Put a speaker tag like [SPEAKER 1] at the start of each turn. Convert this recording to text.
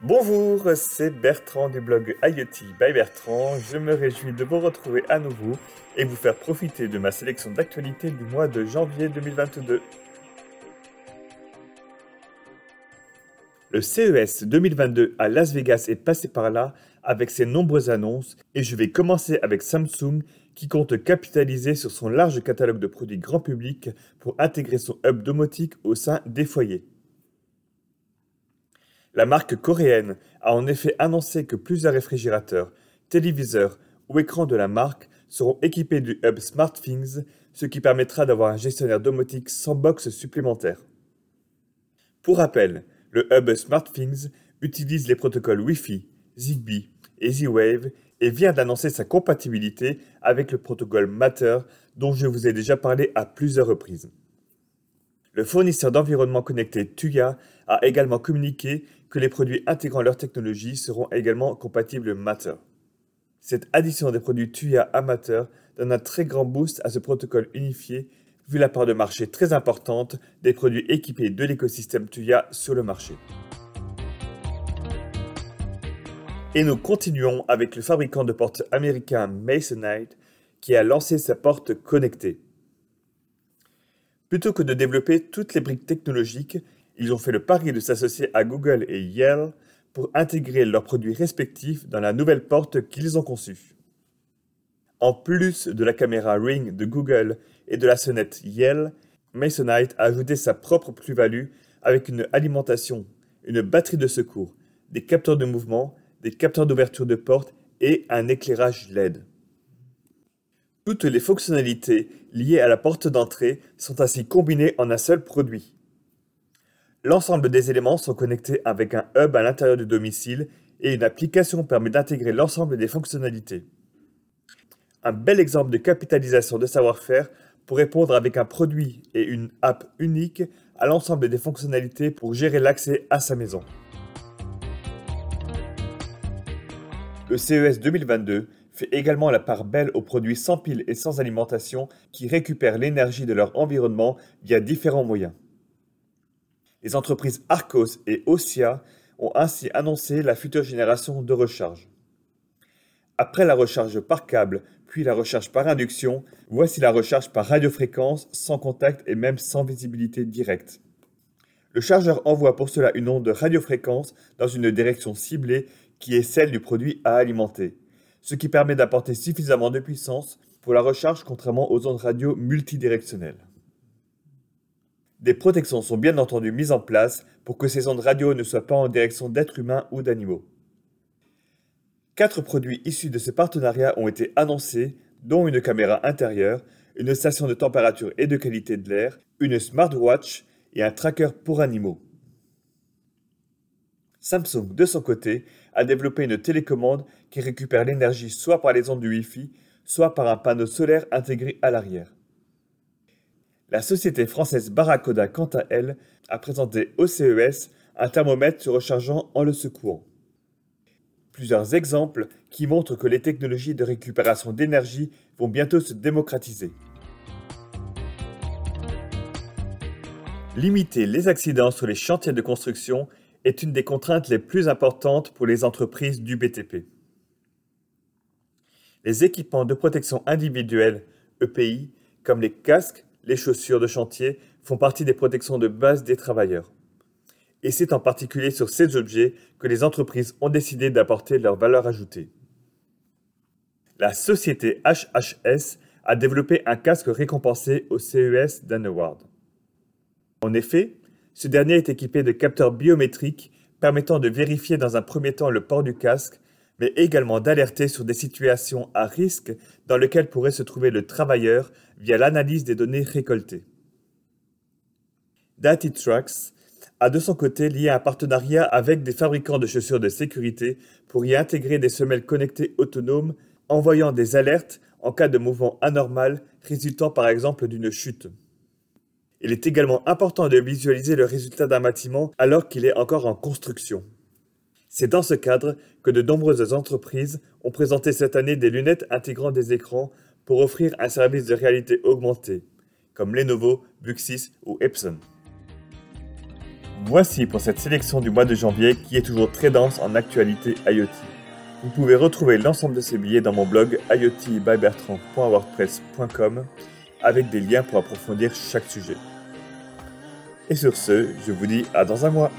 [SPEAKER 1] Bonjour, c'est Bertrand du blog IoT by Bertrand. Je me réjouis de vous retrouver à nouveau et vous faire profiter de ma sélection d'actualités du mois de janvier 2022. Le CES 2022 à Las Vegas est passé par là avec ses nombreuses annonces et je vais commencer avec Samsung qui compte capitaliser sur son large catalogue de produits grand public pour intégrer son hub domotique au sein des foyers. La marque coréenne a en effet annoncé que plusieurs réfrigérateurs, téléviseurs ou écrans de la marque seront équipés du hub SmartThings, ce qui permettra d'avoir un gestionnaire domotique sans box supplémentaire. Pour rappel, le hub SmartThings utilise les protocoles Wi-Fi, Zigbee et Z-Wave et vient d'annoncer sa compatibilité avec le protocole Matter dont je vous ai déjà parlé à plusieurs reprises. Le fournisseur d'environnement connecté Tuya a également communiqué que les produits intégrant leur technologie seront également compatibles Matter. Cette addition des produits Tuya à Matter donne un très grand boost à ce protocole unifié vu la part de marché très importante des produits équipés de l'écosystème Tuya sur le marché. Et nous continuons avec le fabricant de portes américain Masonite qui a lancé sa porte connectée. Plutôt que de développer toutes les briques technologiques, ils ont fait le pari de s'associer à Google et Yale pour intégrer leurs produits respectifs dans la nouvelle porte qu'ils ont conçue. En plus de la caméra Ring de Google et de la sonnette Yale, Masonite a ajouté sa propre plus-value avec une alimentation, une batterie de secours, des capteurs de mouvement, des capteurs d'ouverture de porte et un éclairage LED. Toutes les fonctionnalités liées à la porte d'entrée sont ainsi combinées en un seul produit. L'ensemble des éléments sont connectés avec un hub à l'intérieur du domicile et une application permet d'intégrer l'ensemble des fonctionnalités. Un bel exemple de capitalisation de savoir-faire pour répondre avec un produit et une app unique à l'ensemble des fonctionnalités pour gérer l'accès à sa maison. Le CES 2022 fait également la part belle aux produits sans pile et sans alimentation qui récupèrent l'énergie de leur environnement via différents moyens. Les entreprises Arcos et Ossia ont ainsi annoncé la future génération de recharge. Après la recharge par câble, puis la recharge par induction, voici la recharge par radiofréquence, sans contact et même sans visibilité directe. Le chargeur envoie pour cela une onde de radiofréquence dans une direction ciblée qui est celle du produit à alimenter, ce qui permet d'apporter suffisamment de puissance pour la recharge contrairement aux ondes radio multidirectionnelles. Des protections sont bien entendu mises en place pour que ces ondes radio ne soient pas en direction d'êtres humains ou d'animaux. Quatre produits issus de ce partenariat ont été annoncés, dont une caméra intérieure, une station de température et de qualité de l'air, une smartwatch et un tracker pour animaux. Samsung, de son côté, a développé une télécommande qui récupère l'énergie soit par les ondes du Wi-Fi, soit par un panneau solaire intégré à l'arrière. La société française Barracoda, quant à elle, a présenté au CES un thermomètre se rechargeant en le secouant. Plusieurs exemples qui montrent que les technologies de récupération d'énergie vont bientôt se démocratiser. Limiter les accidents sur les chantiers de construction est une des contraintes les plus importantes pour les entreprises du BTP. Les équipements de protection individuelle, EPI, comme les casques, les chaussures de chantier font partie des protections de base des travailleurs. Et c'est en particulier sur ces objets que les entreprises ont décidé d'apporter leur valeur ajoutée. La société HHS a développé un casque récompensé au CES d'un award. En effet, ce dernier est équipé de capteurs biométriques permettant de vérifier dans un premier temps le port du casque, mais également d'alerter sur des situations à risque dans lesquelles pourrait se trouver le travailleur via l'analyse des données récoltées. Trucks a de son côté lié un partenariat avec des fabricants de chaussures de sécurité pour y intégrer des semelles connectées autonomes envoyant des alertes en cas de mouvement anormal résultant par exemple d'une chute. Il est également important de visualiser le résultat d'un bâtiment alors qu'il est encore en construction. C'est dans ce cadre que de nombreuses entreprises ont présenté cette année des lunettes intégrant des écrans pour offrir un service de réalité augmentée, comme Lenovo, Buxis ou Epson. Voici pour cette sélection du mois de janvier qui est toujours très dense en actualité IoT. Vous pouvez retrouver l'ensemble de ces billets dans mon blog iotbybertrand.wordpress.com avec des liens pour approfondir chaque sujet. Et sur ce, je vous dis à dans un mois.